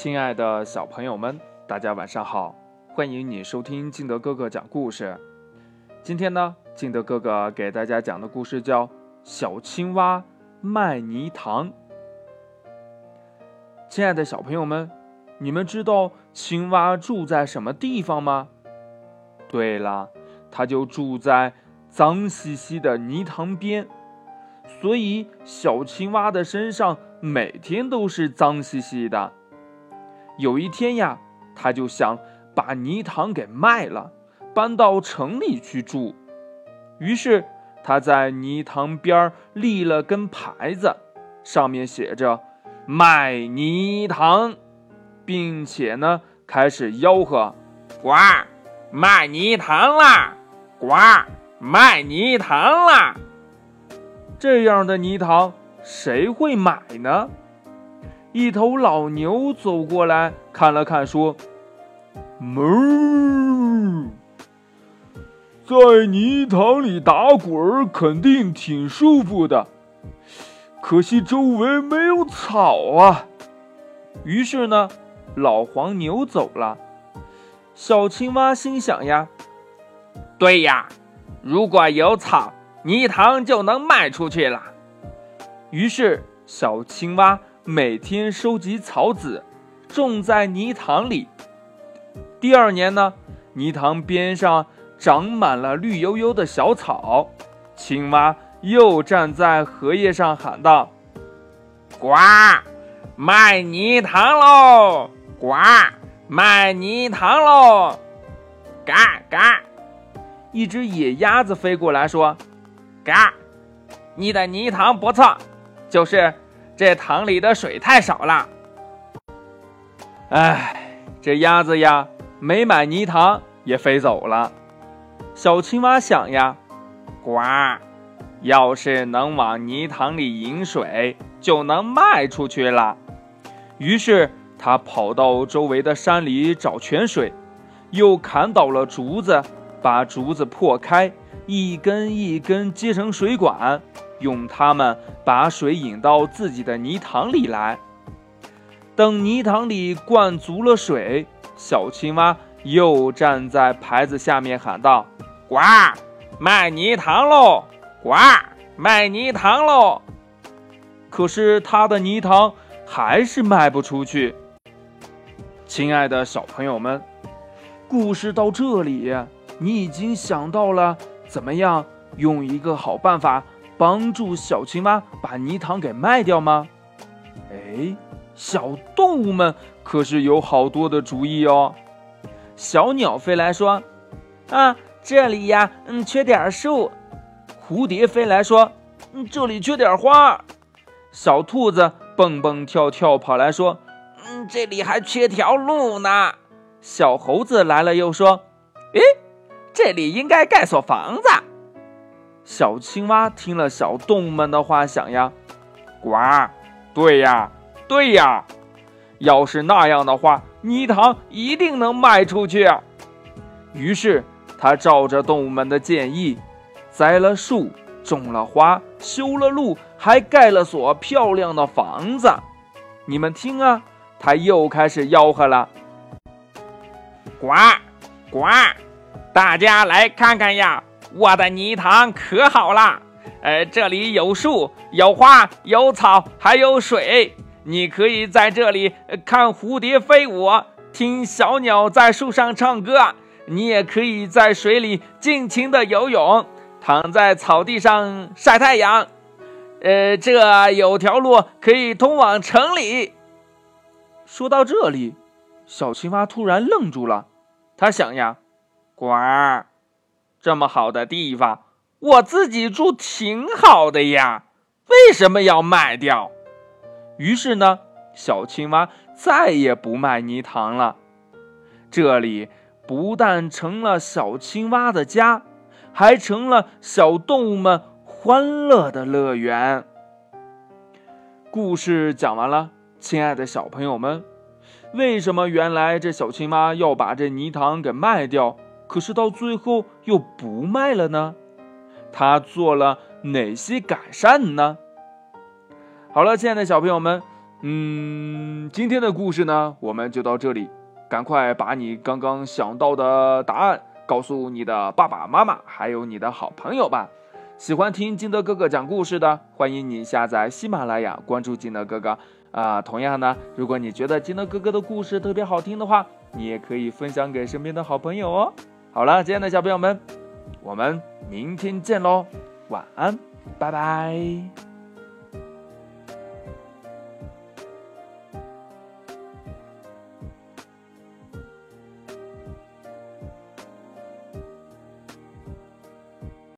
亲爱的小朋友们，大家晚上好！欢迎你收听金德哥哥讲故事。今天呢，金德哥哥给大家讲的故事叫《小青蛙卖泥塘》。亲爱的小朋友们，你们知道青蛙住在什么地方吗？对了，它就住在脏兮兮的泥塘边，所以小青蛙的身上每天都是脏兮兮的。有一天呀，他就想把泥塘给卖了，搬到城里去住。于是他在泥塘边立了根牌子，上面写着“卖泥塘”，并且呢开始吆喝：“呱，卖泥塘啦！呱，卖泥塘啦！”这样的泥塘谁会买呢？一头老牛走过来看了看，说：“哞，在泥塘里打滚肯定挺舒服的，可惜周围没有草啊。”于是呢，老黄牛走了。小青蛙心想呀：“对呀，如果有草，泥塘就能卖出去了。”于是小青蛙。每天收集草籽，种在泥塘里。第二年呢，泥塘边上长满了绿油油的小草。青蛙又站在荷叶上喊道：“呱，卖泥塘喽！呱，卖泥塘喽！”嘎嘎，一只野鸭子飞过来说：“嘎，你的泥塘不错，就是。”这塘里的水太少了，哎，这鸭子呀，没买泥塘也飞走了。小青蛙想呀，呱，要是能往泥塘里引水，就能卖出去了。于是他跑到周围的山里找泉水，又砍倒了竹子，把竹子破开，一根一根接成水管。用它们把水引到自己的泥塘里来。等泥塘里灌足了水，小青蛙又站在牌子下面喊道：“呱，卖泥塘喽！呱，卖泥塘喽！”可是它的泥塘还是卖不出去。亲爱的小朋友们，故事到这里，你已经想到了怎么样用一个好办法。帮助小青蛙把泥塘给卖掉吗？哎，小动物们可是有好多的主意哦。小鸟飞来说：“啊，这里呀，嗯，缺点树。”蝴蝶飞来说：“嗯，这里缺点花。”小兔子蹦蹦跳跳跑来说：“嗯，这里还缺条路呢。”小猴子来了又说：“诶，这里应该盖所房子。”小青蛙听了小动物们的话，想呀，呱，对呀，对呀，要是那样的话，泥塘一定能卖出去。于是他照着动物们的建议，栽了树，种了花，修了路，还盖了所漂亮的房子。你们听啊，他又开始吆喝了，呱，呱，大家来看看呀。我的泥塘可好了，呃，这里有树，有花，有草，还有水。你可以在这里看蝴蝶飞舞，听小鸟在树上唱歌。你也可以在水里尽情的游泳，躺在草地上晒太阳。呃，这有条路可以通往城里。说到这里，小青蛙突然愣住了，他想呀，呱。这么好的地方，我自己住挺好的呀，为什么要卖掉？于是呢，小青蛙再也不卖泥塘了。这里不但成了小青蛙的家，还成了小动物们欢乐的乐园。故事讲完了，亲爱的小朋友们，为什么原来这小青蛙要把这泥塘给卖掉？可是到最后又不卖了呢？他做了哪些改善呢？好了，亲爱的小朋友们，嗯，今天的故事呢，我们就到这里。赶快把你刚刚想到的答案告诉你的爸爸妈妈，还有你的好朋友吧。喜欢听金德哥哥讲故事的，欢迎你下载喜马拉雅，关注金德哥哥。啊，同样呢，如果你觉得金德哥哥的故事特别好听的话，你也可以分享给身边的好朋友哦。好了，亲爱的小朋友们，我们明天见喽，晚安，拜拜。